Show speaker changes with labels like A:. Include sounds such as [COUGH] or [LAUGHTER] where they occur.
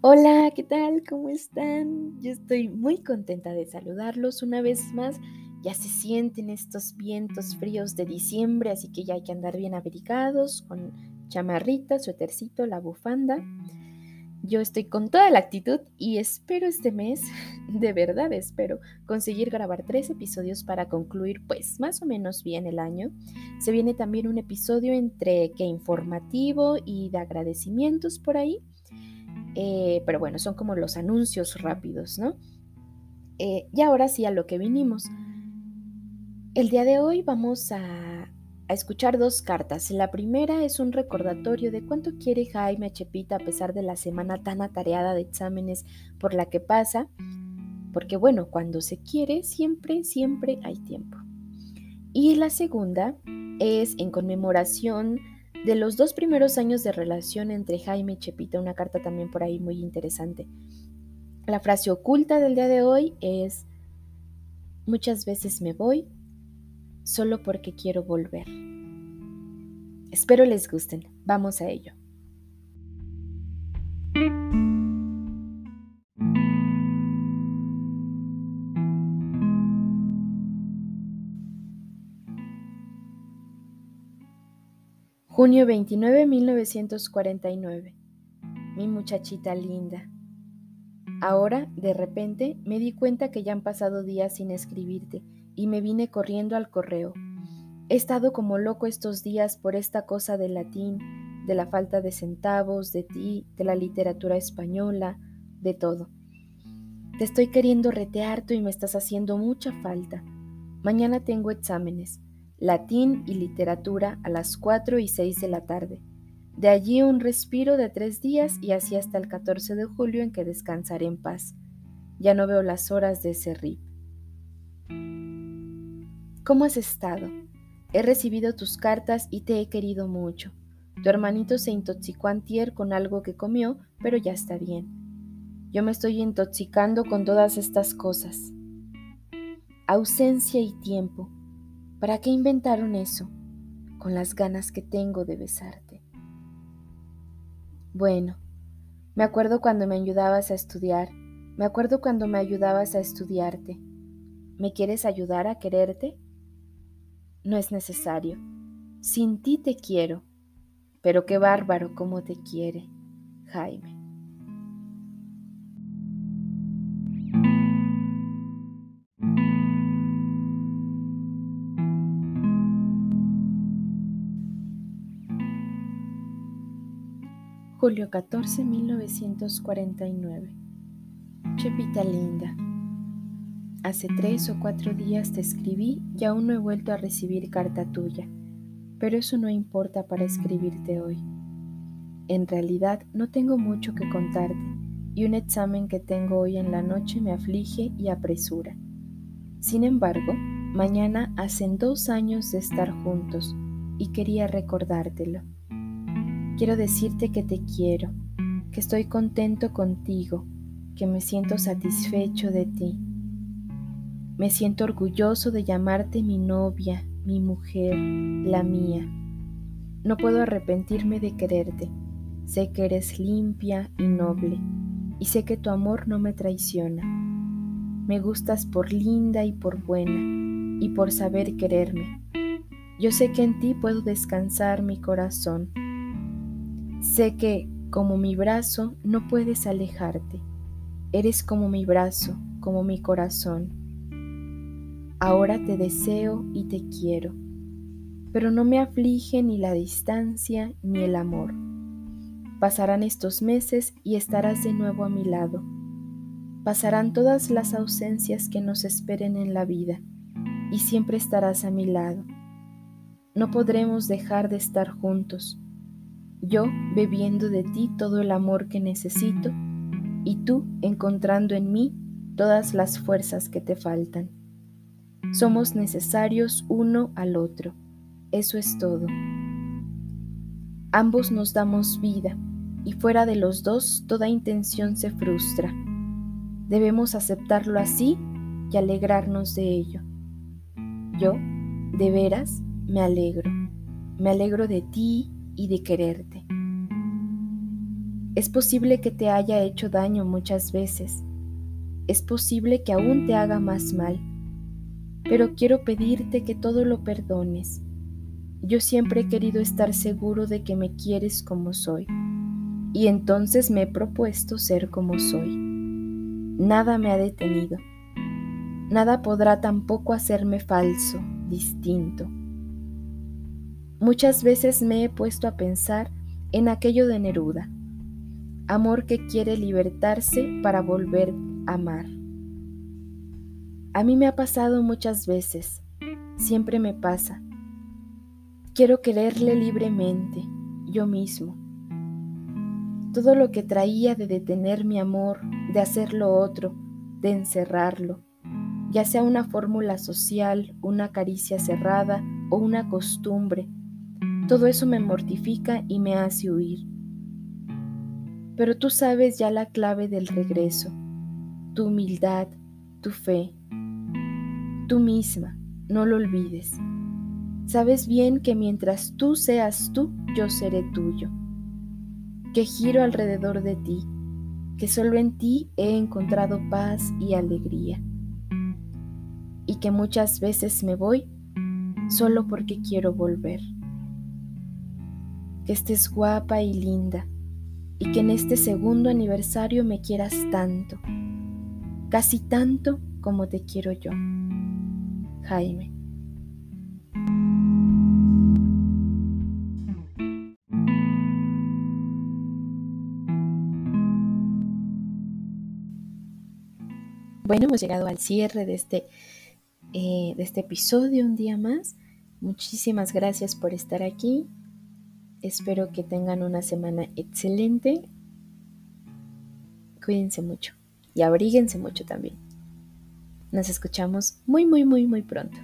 A: Hola, ¿qué tal? ¿Cómo están? Yo estoy muy contenta de saludarlos una vez más. Ya se sienten estos vientos fríos de diciembre, así que ya hay que andar bien abrigados con chamarrita, suétercito, la bufanda. Yo estoy con toda la actitud y espero este mes, [LAUGHS] de verdad espero, conseguir grabar tres episodios para concluir pues más o menos bien el año. Se viene también un episodio entre que informativo y de agradecimientos por ahí. Eh, pero bueno, son como los anuncios rápidos, ¿no? Eh, y ahora sí a lo que vinimos. El día de hoy vamos a, a, escuchar dos cartas. La primera es un recordatorio de cuánto quiere Jaime a Chepita a pesar de la semana tan atareada de exámenes por la que pasa. Porque bueno, cuando se quiere, siempre, siempre hay tiempo. Y la segunda es en conmemoración de los dos primeros años de relación entre Jaime y Chepita, una carta también por ahí muy interesante. La frase oculta del día de hoy es, muchas veces me voy solo porque quiero volver. Espero les gusten. Vamos a ello. Junio 29, 1949. Mi muchachita linda. Ahora, de repente, me di cuenta que ya han pasado días sin escribirte y me vine corriendo al correo. He estado como loco estos días por esta cosa del latín, de la falta de centavos, de ti, de la literatura española, de todo. Te estoy queriendo retear y me estás haciendo mucha falta. Mañana tengo exámenes latín y literatura a las 4 y 6 de la tarde. De allí un respiro de tres días y así hasta el 14 de julio en que descansaré en paz. Ya no veo las horas de ese RIP. ¿Cómo has estado? He recibido tus cartas y te he querido mucho. Tu hermanito se intoxicó antier con algo que comió, pero ya está bien. Yo me estoy intoxicando con todas estas cosas. Ausencia y tiempo. ¿Para qué inventaron eso? Con las ganas que tengo de besarte. Bueno, me acuerdo cuando me ayudabas a estudiar, me acuerdo cuando me ayudabas a estudiarte. ¿Me quieres ayudar a quererte? No es necesario. Sin ti te quiero, pero qué bárbaro cómo te quiere, Jaime. Julio 14, 1949. Chepita linda. Hace tres o cuatro días te escribí y aún no he vuelto a recibir carta tuya, pero eso no importa para escribirte hoy. En realidad no tengo mucho que contarte y un examen que tengo hoy en la noche me aflige y apresura. Sin embargo, mañana hacen dos años de estar juntos y quería recordártelo. Quiero decirte que te quiero, que estoy contento contigo, que me siento satisfecho de ti. Me siento orgulloso de llamarte mi novia, mi mujer, la mía. No puedo arrepentirme de quererte. Sé que eres limpia y noble, y sé que tu amor no me traiciona. Me gustas por linda y por buena, y por saber quererme. Yo sé que en ti puedo descansar mi corazón Sé que, como mi brazo, no puedes alejarte. Eres como mi brazo, como mi corazón. Ahora te deseo y te quiero, pero no me aflige ni la distancia ni el amor. Pasarán estos meses y estarás de nuevo a mi lado. Pasarán todas las ausencias que nos esperen en la vida y siempre estarás a mi lado. No podremos dejar de estar juntos yo bebiendo de ti todo el amor que necesito y tú encontrando en mí todas las fuerzas que te faltan. Somos necesarios uno al otro, eso es todo. Ambos nos damos vida y fuera de los dos toda intención se frustra. Debemos aceptarlo así y alegrarnos de ello. Yo, de veras, me alegro. Me alegro de ti y de quererte. Es posible que te haya hecho daño muchas veces. Es posible que aún te haga más mal. Pero quiero pedirte que todo lo perdones. Yo siempre he querido estar seguro de que me quieres como soy. Y entonces me he propuesto ser como soy. Nada me ha detenido. Nada podrá tampoco hacerme falso, distinto. Muchas veces me he puesto a pensar en aquello de Neruda amor que quiere libertarse para volver a amar. A mí me ha pasado muchas veces, siempre me pasa. Quiero quererle libremente, yo mismo. Todo lo que traía de detener mi amor, de hacer lo otro, de encerrarlo, ya sea una fórmula social, una caricia cerrada o una costumbre, todo eso me mortifica y me hace huir. Pero tú sabes ya la clave del regreso, tu humildad, tu fe, tú misma, no lo olvides. Sabes bien que mientras tú seas tú, yo seré tuyo, que giro alrededor de ti, que solo en ti he encontrado paz y alegría, y que muchas veces me voy solo porque quiero volver. Que estés guapa y linda y que en este segundo aniversario me quieras tanto, casi tanto como te quiero yo. Jaime. Bueno, hemos llegado al cierre de este, eh, de este episodio un día más. Muchísimas gracias por estar aquí. Espero que tengan una semana excelente. Cuídense mucho y abríguense mucho también. Nos escuchamos muy, muy, muy, muy pronto.